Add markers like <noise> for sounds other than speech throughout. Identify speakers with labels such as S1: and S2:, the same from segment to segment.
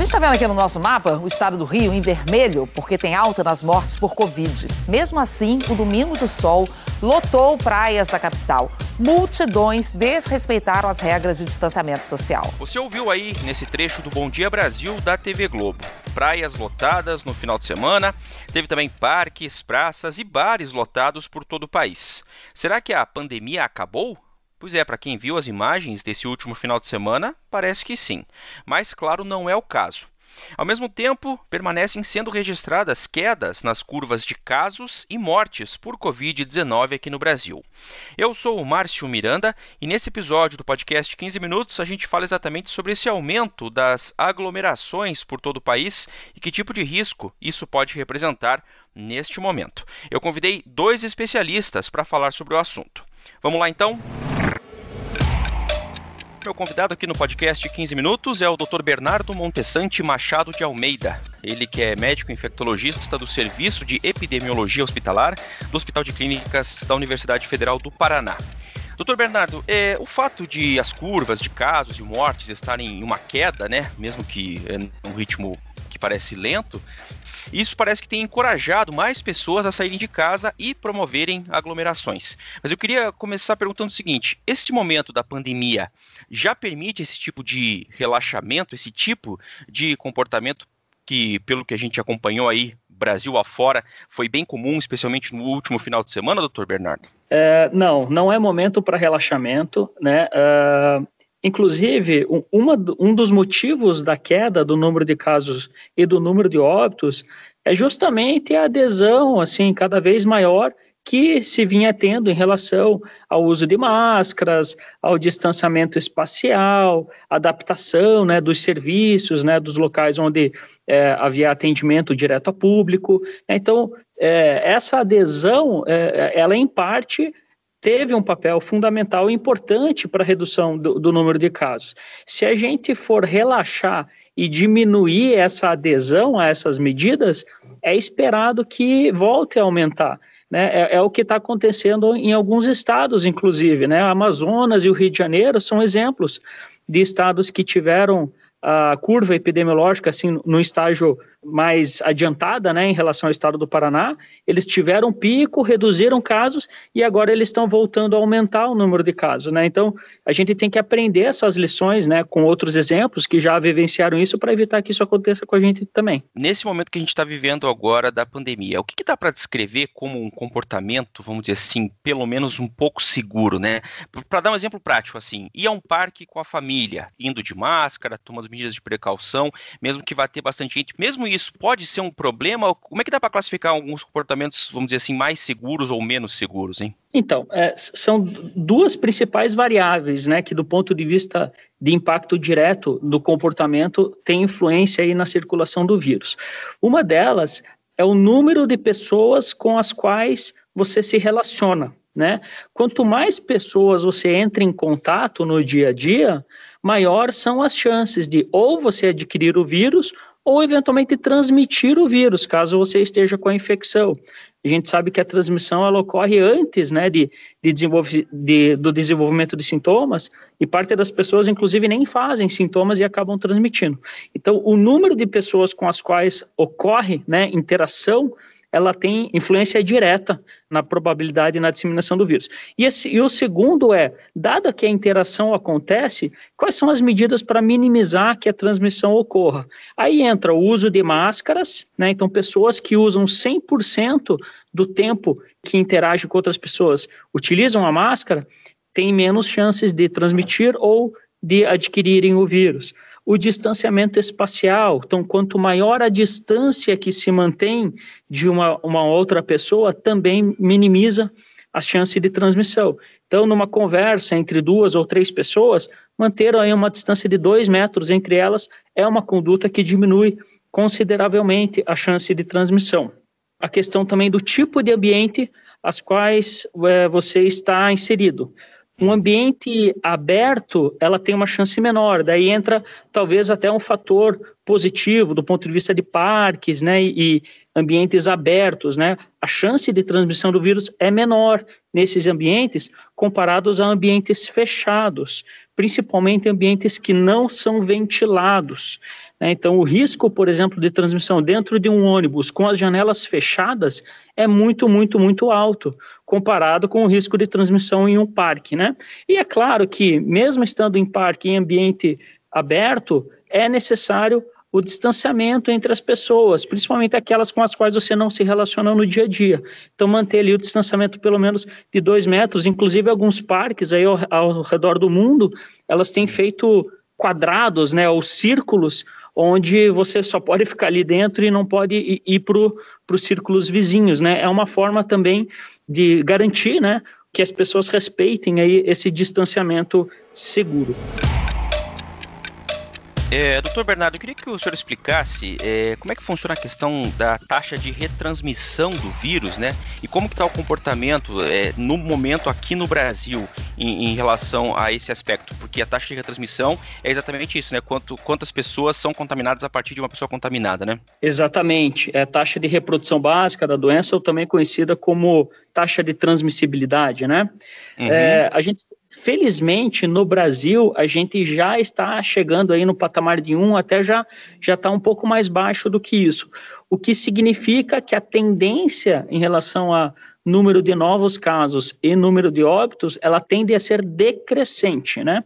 S1: gente está vendo aqui no nosso mapa o estado do Rio em vermelho, porque tem alta nas mortes por Covid. Mesmo assim, o Domingo do Sol lotou praias da capital. Multidões desrespeitaram as regras de distanciamento social.
S2: Você ouviu aí nesse trecho do Bom Dia Brasil da TV Globo. Praias lotadas no final de semana, teve também parques, praças e bares lotados por todo o país. Será que a pandemia acabou? Pois é, para quem viu as imagens desse último final de semana, parece que sim. Mas, claro, não é o caso. Ao mesmo tempo, permanecem sendo registradas quedas nas curvas de casos e mortes por Covid-19 aqui no Brasil. Eu sou o Márcio Miranda e nesse episódio do podcast 15 Minutos a gente fala exatamente sobre esse aumento das aglomerações por todo o país e que tipo de risco isso pode representar neste momento. Eu convidei dois especialistas para falar sobre o assunto. Vamos lá então? Meu convidado aqui no podcast 15 Minutos é o Dr. Bernardo Montessante Machado de Almeida. Ele que é médico infectologista do Serviço de Epidemiologia Hospitalar do Hospital de Clínicas da Universidade Federal do Paraná. Doutor Bernardo, é, o fato de as curvas de casos e mortes estarem em uma queda, né, mesmo que é um ritmo parece lento, isso parece que tem encorajado mais pessoas a saírem de casa e promoverem aglomerações. Mas eu queria começar perguntando o seguinte: este momento da pandemia já permite esse tipo de relaxamento, esse tipo de comportamento que, pelo que a gente acompanhou aí, Brasil afora, foi bem comum, especialmente no último final de semana, doutor Bernardo?
S3: É, não, não é momento para relaxamento, né? Uh, Inclusive, uma, um dos motivos da queda do número de casos e do número de óbitos é justamente a adesão, assim, cada vez maior que se vinha tendo em relação ao uso de máscaras, ao distanciamento espacial, adaptação né, dos serviços, né, dos locais onde é, havia atendimento direto a público. Então, é, essa adesão, é, ela em parte teve um papel fundamental e importante para a redução do, do, número de casos. Se a gente for relaxar e diminuir essa adesão a essas medidas, é esperado que volte a aumentar. Né? É, é o que está acontecendo em alguns estados, inclusive. Né? Amazonas e o Rio de Janeiro são exemplos de estados que tiveram a curva epidemiológica assim no estágio mais adiantada, né, em relação ao estado do Paraná, eles tiveram pico, reduziram casos e agora eles estão voltando a aumentar o número de casos, né? Então, a gente tem que aprender essas lições, né, com outros exemplos que já vivenciaram isso para evitar que isso aconteça com a gente também.
S2: Nesse momento que a gente está vivendo agora da pandemia, o que, que dá para descrever como um comportamento, vamos dizer assim, pelo menos um pouco seguro, né? Para dar um exemplo prático, assim, ir a um parque com a família, indo de máscara, tomando medidas de precaução, mesmo que vá ter bastante gente, mesmo isso pode ser um problema? Como é que dá para classificar alguns comportamentos, vamos dizer assim, mais seguros ou menos seguros, hein?
S3: Então, é, são duas principais variáveis, né, que do ponto de vista de impacto direto do comportamento tem influência aí na circulação do vírus. Uma delas é o número de pessoas com as quais você se relaciona, né? Quanto mais pessoas você entra em contato no dia a dia, maior são as chances de ou você adquirir o vírus ou eventualmente transmitir o vírus, caso você esteja com a infecção. A gente sabe que a transmissão ela ocorre antes né, de, de, desenvolve, de, do desenvolvimento de sintomas, e parte das pessoas, inclusive, nem fazem sintomas e acabam transmitindo. Então, o número de pessoas com as quais ocorre né, interação ela tem influência direta na probabilidade e na disseminação do vírus. E, esse, e o segundo é, dada que a interação acontece, quais são as medidas para minimizar que a transmissão ocorra? Aí entra o uso de máscaras, né? Então, pessoas que usam 100% do tempo que interagem com outras pessoas utilizam a máscara, têm menos chances de transmitir ou de adquirirem o vírus o distanciamento espacial. Então, quanto maior a distância que se mantém de uma, uma outra pessoa, também minimiza a chance de transmissão. Então, numa conversa entre duas ou três pessoas, manter aí uma distância de dois metros entre elas é uma conduta que diminui consideravelmente a chance de transmissão. A questão também do tipo de ambiente as quais é, você está inserido um ambiente aberto, ela tem uma chance menor. Daí entra talvez até um fator positivo do ponto de vista de parques, né, e ambientes abertos, né? A chance de transmissão do vírus é menor nesses ambientes comparados a ambientes fechados, principalmente ambientes que não são ventilados. Né? Então, o risco, por exemplo, de transmissão dentro de um ônibus com as janelas fechadas é muito, muito, muito alto, comparado com o risco de transmissão em um parque. Né? E é claro que, mesmo estando em parque, em ambiente aberto, é necessário o distanciamento entre as pessoas, principalmente aquelas com as quais você não se relaciona no dia a dia. Então, manter ali o distanciamento pelo menos de dois metros, inclusive alguns parques aí ao, ao redor do mundo, elas têm feito quadrados, né, ou círculos, onde você só pode <laughs> ficar ali dentro e não pode ir, ir para os círculos vizinhos, né? É uma forma também de garantir, né, que as pessoas respeitem aí esse distanciamento seguro.
S2: É, doutor Bernardo, eu queria que o senhor explicasse é, como é que funciona a questão da taxa de retransmissão do vírus, né? E como que está o comportamento é, no momento aqui no Brasil em, em, relação a esse aspecto? Porque a taxa de retransmissão é exatamente isso, né? Quanto, quantas pessoas são contaminadas a partir de uma pessoa contaminada, né?
S3: Exatamente. É a taxa de reprodução básica da doença, ou também conhecida como taxa de transmissibilidade, né? Uhum. É, a gente Felizmente, no Brasil, a gente já está chegando aí no patamar de 1, até já já está um pouco mais baixo do que isso. O que significa que a tendência em relação a número de novos casos e número de óbitos, ela tende a ser decrescente, né?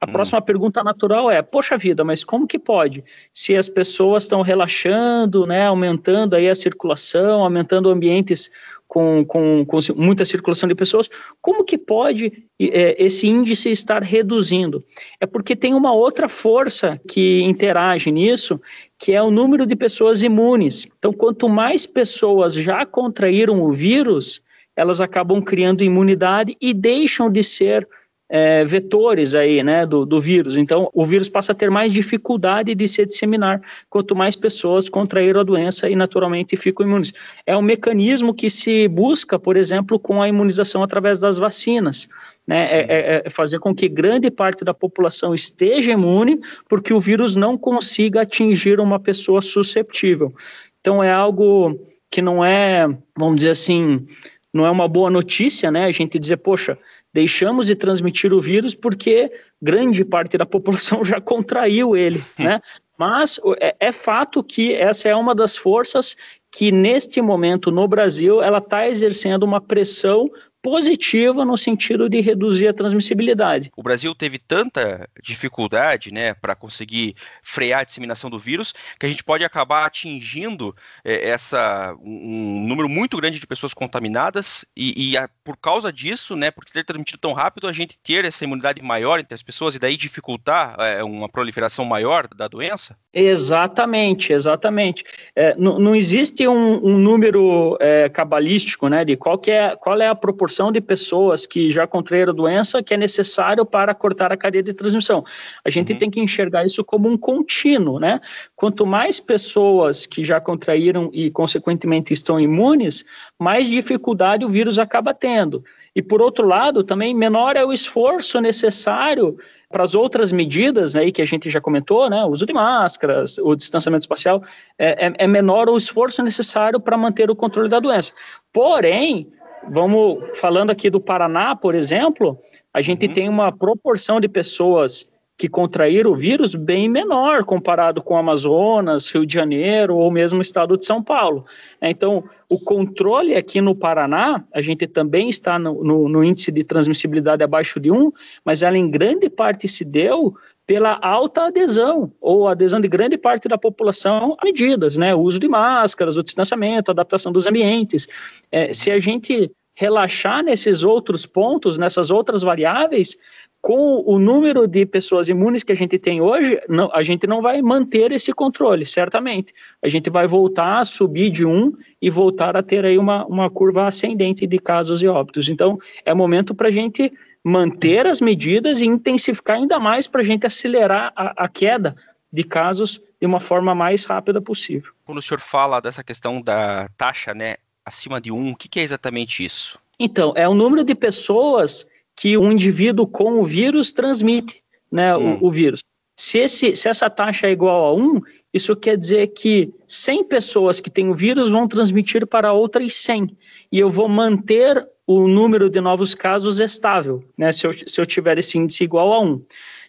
S3: A hum. próxima pergunta natural é: poxa vida, mas como que pode? Se as pessoas estão relaxando, né, aumentando aí a circulação, aumentando ambientes com, com, com muita circulação de pessoas, como que pode é, esse índice estar reduzindo? É porque tem uma outra força que interage nisso, que é o número de pessoas imunes. Então, quanto mais pessoas já contraíram o vírus, elas acabam criando imunidade e deixam de ser é, vetores aí, né, do, do vírus. Então, o vírus passa a ter mais dificuldade de se disseminar quanto mais pessoas contraíram a doença e naturalmente ficam imunes. É um mecanismo que se busca, por exemplo, com a imunização através das vacinas. Né, é, é, é fazer com que grande parte da população esteja imune, porque o vírus não consiga atingir uma pessoa susceptível. Então, é algo que não é, vamos dizer assim, não é uma boa notícia, né? A gente dizer, poxa, deixamos de transmitir o vírus porque grande parte da <laughs> população já contraiu ele, né? Mas é, é fato que essa é uma das forças que neste momento no Brasil ela está exercendo uma pressão positiva no sentido de reduzir a transmissibilidade.
S2: O Brasil teve tanta dificuldade, né, para conseguir frear a disseminação do vírus, que a gente pode acabar atingindo é, essa um, número muito grande de pessoas contaminadas e, e a, por causa disso, né, por ter transmitido tão rápido, a gente ter essa imunidade maior entre as pessoas e daí dificultar é, uma proliferação maior da doença.
S3: Exatamente, exatamente. É, não, existe um, um número cabalístico, né, de qual, é, qual é a proporção de pessoas que já contraíram a doença que é necessário para cortar a cadeia de transmissão. A gente uhum. tem que enxergar isso como um contínuo, né? Quanto mais pessoas que já contraíram e, consequentemente, estão imunes, mais dificuldade o vírus acaba tendo. E, por outro lado, também menor é o esforço necessário para as outras medidas aí que a gente já comentou, né, o uso de máscaras, o distanciamento espacial, é, é, é menor o esforço necessário para manter o controle da doença. Porém, vamos falando aqui do Paraná, por exemplo, a gente uhum. tem uma proporção de pessoas que contraíram o vírus bem menor comparado com Amazonas, Rio de Janeiro ou mesmo o estado de São Paulo. Então, o controle aqui no Paraná, a gente também está no, no, no índice de transmissibilidade abaixo de 1, mas ela em grande parte se deu pela alta adesão, ou adesão de grande parte da população a medidas, né? O uso de máscaras, o distanciamento, a adaptação dos ambientes. É, se a gente relaxar nesses outros pontos, nessas outras variáveis, com o número de pessoas imunes que a gente tem hoje, não, a gente não vai manter esse controle, certamente. A gente vai voltar a subir de um e voltar a ter aí uma, uma curva ascendente de casos e óbitos. Então, é momento para a gente manter as medidas e intensificar ainda mais para a gente acelerar a, a queda de casos de uma forma mais rápida possível.
S2: Quando o senhor fala dessa questão da taxa, né, acima de um, o que, que é exatamente isso?
S3: Então, é o número de pessoas que um indivíduo com o vírus transmite né, hum. o, o, vírus. Se, esse, se essa taxa é igual a 1, isso quer dizer que 100 pessoas que têm o vírus vão transmitir para outras 100. E eu vou manter o número de novos casos estável, né? Se eu, se eu tiver esse índice igual a 1. Uhum.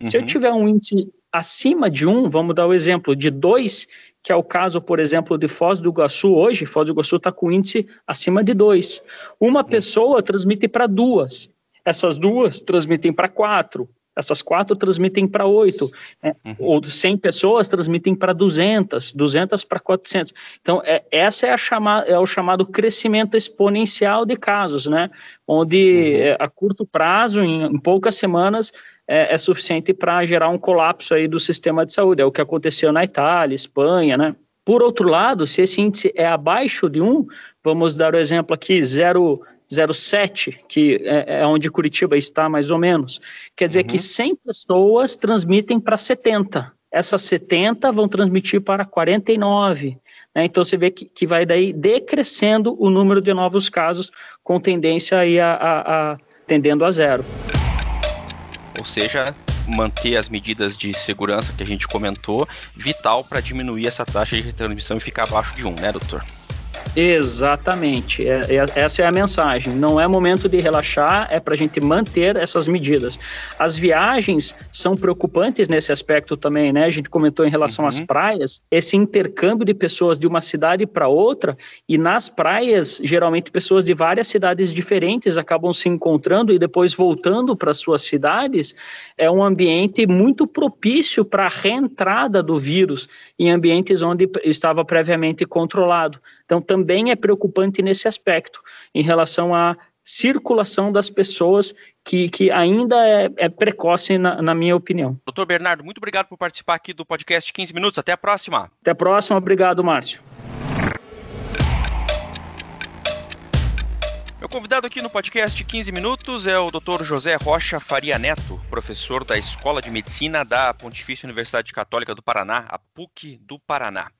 S3: Se eu uhum. tiver um índice acima de 1, vamos dar o exemplo de 2, que é o caso, por exemplo, de Foz do Iguaçu hoje, Foz do Iguaçu está com índice acima de 2. Uma uhum. pessoa transmite para duas, essas duas transmitem para quatro, essas quatro transmitem para oito, né? uhum. ou 100 pessoas transmitem para 200, 200 para 400. Então, é, essa é, a chama, é o chamado crescimento exponencial de casos, né? onde uhum. é, a curto prazo, em, em poucas semanas, é, é suficiente para gerar um colapso aí do sistema de saúde. É o que aconteceu na Itália, Espanha, né? Por outro lado, se esse índice é abaixo de 1, vamos dar o exemplo aqui, 0 0,7, que é, é, onde Curitiba está mais ou menos. Quer dizer uhum. que 100 pessoas transmitem para 70. Essas 70 vão transmitir para 49. Né? Então você vê que, que vai daí decrescendo o número de novos casos, com tendência aí a, a, a tendendo a zero.
S2: Ou seja, manter as medidas de segurança que a gente comentou, vital para diminuir essa taxa de transmissão e ficar abaixo de 1, né, doutor?
S3: Exatamente, é, é, essa é a mensagem. Não é momento de relaxar, é para a gente manter essas medidas. As viagens são preocupantes nesse aspecto também, né? A gente comentou em relação uhum. às praias, esse intercâmbio de pessoas de uma cidade para outra, e nas praias, geralmente pessoas de várias cidades diferentes acabam se encontrando e depois voltando para suas cidades, é um ambiente muito propício para a reentrada do vírus em ambientes onde estava previamente controlado. Então, também é preocupante nesse aspecto, em relação à circulação das pessoas, que, que ainda é, é precoce, na, na, minha opinião.
S2: Doutor Bernardo, muito obrigado por participar aqui do podcast 15 Minutos. Até a próxima.
S3: Até a próxima. Obrigado, Márcio.
S2: Meu convidado aqui no podcast 15 Minutos é o Dr. José Rocha Faria Neto, professor da Escola de Medicina da Pontifícia Universidade Católica do Paraná, a PUC do Paraná.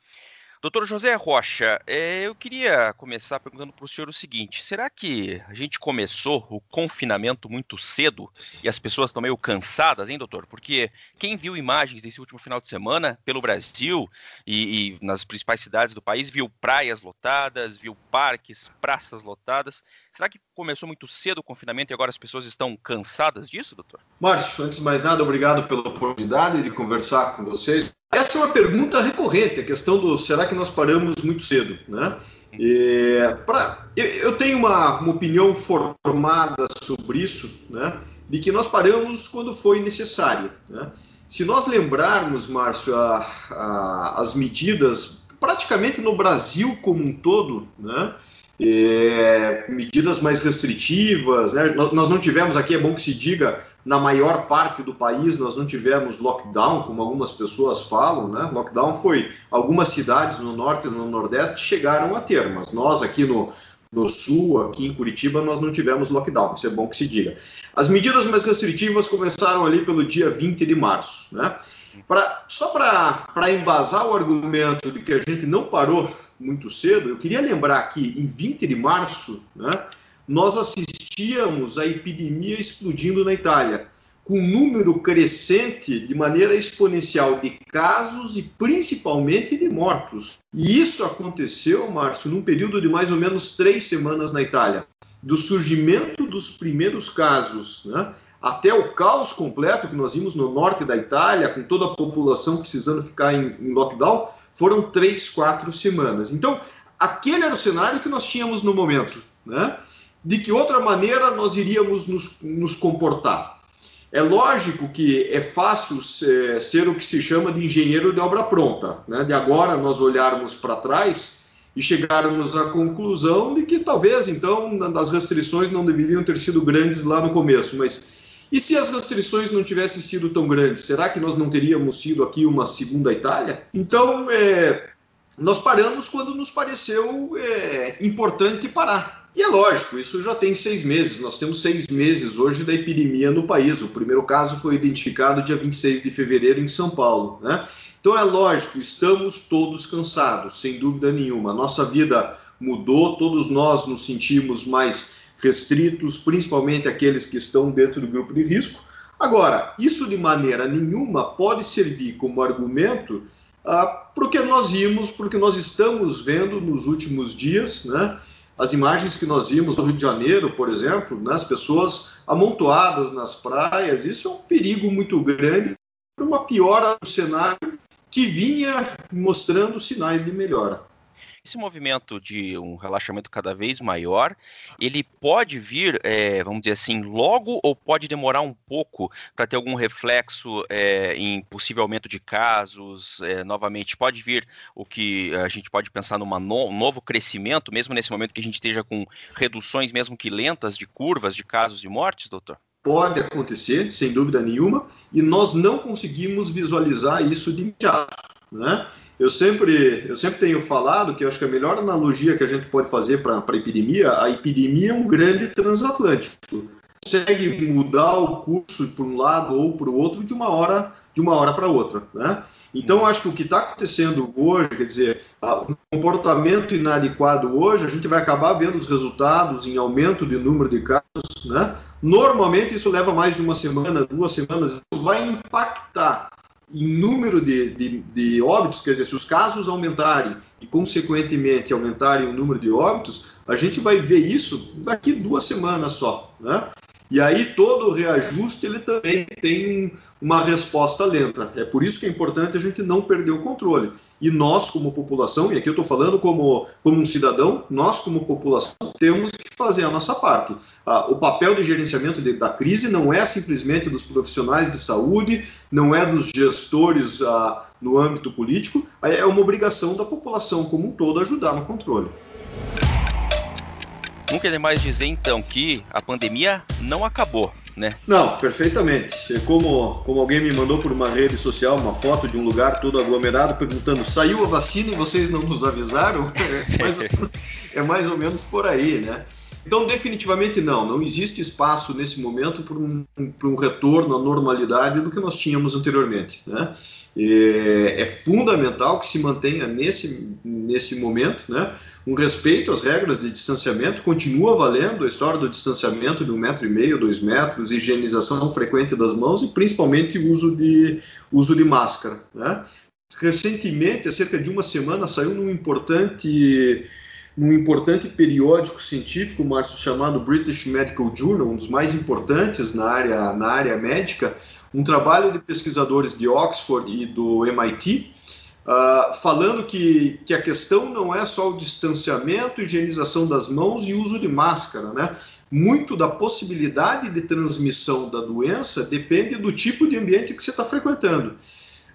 S2: Doutor José Rocha, é, eu queria começar perguntando para o senhor o seguinte: será que a gente começou o confinamento muito cedo e as pessoas estão meio cansadas, hein, doutor? Porque quem viu imagens desse último final de semana pelo Brasil e, e nas principais cidades do país viu praias lotadas, viu parques, praças lotadas. Será que começou muito cedo o confinamento e agora as pessoas estão cansadas disso, doutor?
S4: Márcio, antes de mais nada, obrigado pela oportunidade de conversar com vocês. Essa é uma pergunta recorrente, a questão do será que nós paramos muito cedo, né? É, pra, eu, eu, tenho uma, uma, opinião formada sobre isso, né? De que nós paramos quando foi necessário, né? Se nós lembrarmos, Márcio, a, a, as medidas, praticamente no Brasil como um todo, né? É, medidas mais restritivas, né? nós, nós não tivemos aqui, é bom que se diga, na maior parte do país nós não tivemos lockdown, como algumas pessoas falam, né? Lockdown foi algumas cidades no norte e no nordeste chegaram a ter, mas nós aqui no, no sul, aqui em Curitiba, nós não tivemos lockdown, isso é bom que se diga. As medidas mais restritivas começaram ali pelo dia 20 de março, né? Pra, só para embasar o argumento de que a gente não parou muito cedo, eu queria lembrar que em 20 de março, né, nós assistíamos a epidemia explodindo na Itália, com um número crescente de maneira exponencial de casos e principalmente de mortos. E isso aconteceu, Márcio, num período de mais ou menos três semanas na Itália. Do surgimento dos primeiros casos né, até o caos completo que nós vimos no norte da Itália, com toda a população precisando ficar em, em lockdown, foram três, quatro semanas. Então, aquele era o cenário que nós tínhamos no momento. Né? De que outra maneira nós iríamos nos, nos comportar. É lógico que é fácil ser, ser, o que se chama de engenheiro de obra pronta, né? de agora nós olharmos para trás e chegarmos à conclusão de que talvez então as restrições não deveriam ter sido grandes lá no começo, mas e se as restrições não tivessem sido tão grandes, será que nós não teríamos sido aqui uma segunda Itália? Então, é, nós paramos quando nos pareceu é, importante parar. E é lógico, isso já tem seis meses. Nós temos seis meses hoje da epidemia no país. O primeiro caso foi identificado dia 26 de fevereiro em São Paulo. Né? Então é lógico, estamos todos cansados, sem dúvida nenhuma. Nossa vida mudou, todos nós nos sentimos mais restritos, principalmente aqueles que estão dentro do grupo de risco. Agora, isso de maneira nenhuma pode servir como argumento ah, porque nós vimos, porque nós estamos vendo nos últimos dias, né? As imagens que nós vimos no Rio de Janeiro, por exemplo, né, as pessoas amontoadas nas praias, isso é um perigo muito grande para uma piora do cenário que vinha mostrando sinais de melhora.
S2: Esse movimento de um relaxamento cada vez maior, ele pode vir, é, vamos dizer assim, logo ou pode demorar um pouco para ter algum reflexo é, em possível aumento de casos? É, novamente, pode vir o que a gente pode pensar num no, novo crescimento, mesmo nesse momento que a gente esteja com reduções, mesmo que lentas, de curvas de casos e mortes, doutor?
S4: Pode acontecer, sem dúvida nenhuma, e nós não conseguimos visualizar isso de imediato, né? Eu sempre, eu sempre tenho falado que eu acho que a melhor analogia que a gente pode fazer para a epidemia, a epidemia é um grande transatlântico. Consegue mudar o curso para um lado ou para o outro de uma hora de uma hora para outra, né? Então, acho que o que está acontecendo hoje, quer dizer, o comportamento inadequado hoje, a gente vai acabar vendo os resultados em aumento de número de casos, né? Normalmente isso leva mais de uma semana, duas semanas, isso vai impactar em número de, de, de, óbitos, quer dizer, se os casos aumentarem e, consequentemente, aumentarem o número de óbitos, a gente vai ver isso daqui duas semanas só, né? E aí todo o reajuste ele também tem uma resposta lenta. É por isso que é importante a gente não perder o controle. E nós, como população, e aqui eu estou falando como, como um cidadão, nós, como população, temos que fazer a nossa parte. Ah, o papel de gerenciamento de, da crise não é simplesmente dos profissionais de saúde, não é dos gestores ah, no âmbito político, é uma obrigação da população como um todo ajudar no controle.
S2: Nunca é demais dizer então que a pandemia não acabou, né?
S4: Não, perfeitamente. É como, como alguém me mandou por uma rede social uma foto de um lugar todo aglomerado perguntando: saiu a vacina e vocês não nos avisaram? <laughs> É mais, é mais ou menos por aí, né? Então, definitivamente não, não existe espaço nesse momento para um, um retorno à normalidade do que nós tínhamos anteriormente. Né? É, é fundamental que se mantenha nesse, nesse momento né, um respeito às regras de distanciamento, continua valendo a história do distanciamento de um metro e meio, dois metros, higienização frequente das mãos e principalmente uso de, uso de máscara. Né? Recentemente, há cerca de uma semana, saiu num importante num importante periódico científico, Márcio, chamado British Medical Journal, um dos mais importantes na área, na área médica, um trabalho de pesquisadores de Oxford e do MIT, uh, ah, falando que, que a questão não é só o distanciamento, higienização das mãos e uso de máscara, né? Muito da possibilidade de transmissão da doença depende do tipo de ambiente que você está frequentando.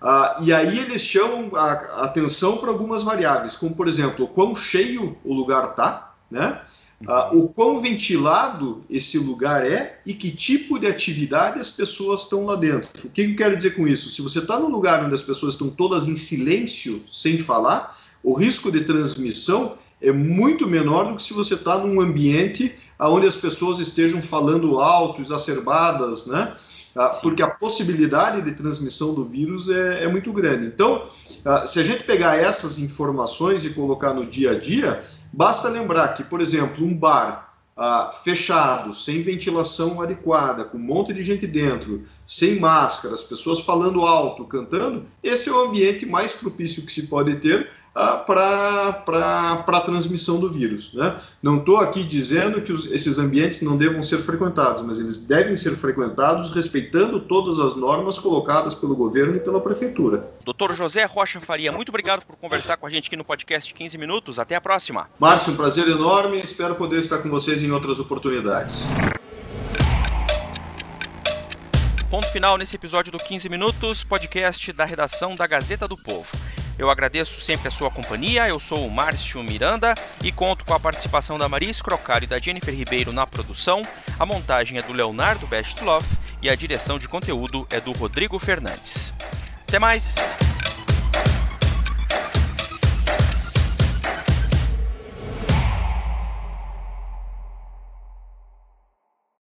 S4: Uh, e aí eles chamam a, atenção para algumas variáveis, como por exemplo, o quão cheio o lugar está, né? Uh, o quão ventilado esse lugar é e que tipo de atividade as pessoas estão lá dentro. O que eu quero dizer com isso? Se você está num lugar onde as pessoas estão todas em silêncio, sem falar, o risco de transmissão é muito menor do que se você está num ambiente onde as pessoas estejam falando alto, exacerbadas, né? Ah, porque a possibilidade de transmissão do vírus é, é muito grande. Então, ah, se a gente pegar essas informações e colocar no dia a dia, basta lembrar que, por exemplo, um bar ah, fechado, sem ventilação adequada, com um monte de gente dentro, sem máscara, as pessoas falando alto, cantando, esse é o ambiente mais propício que se pode ter para a transmissão do vírus. Né? Não estou aqui dizendo que os, esses ambientes não devam ser frequentados, mas eles devem ser frequentados respeitando todas as normas colocadas pelo governo e pela prefeitura.
S2: Doutor José Rocha Faria, muito obrigado por conversar com a gente aqui no podcast 15 Minutos. Até a próxima.
S4: Márcio, um prazer enorme. Espero poder estar com vocês em outras oportunidades.
S2: Ponto final nesse episódio do 15 Minutos, podcast da redação da Gazeta do Povo. Eu agradeço sempre a sua companhia. Eu sou o Márcio Miranda e conto com a participação da Maria Escrocaro e da Jennifer Ribeiro na produção. A montagem é do Leonardo Bestloff e a direção de conteúdo é do Rodrigo Fernandes. Até mais!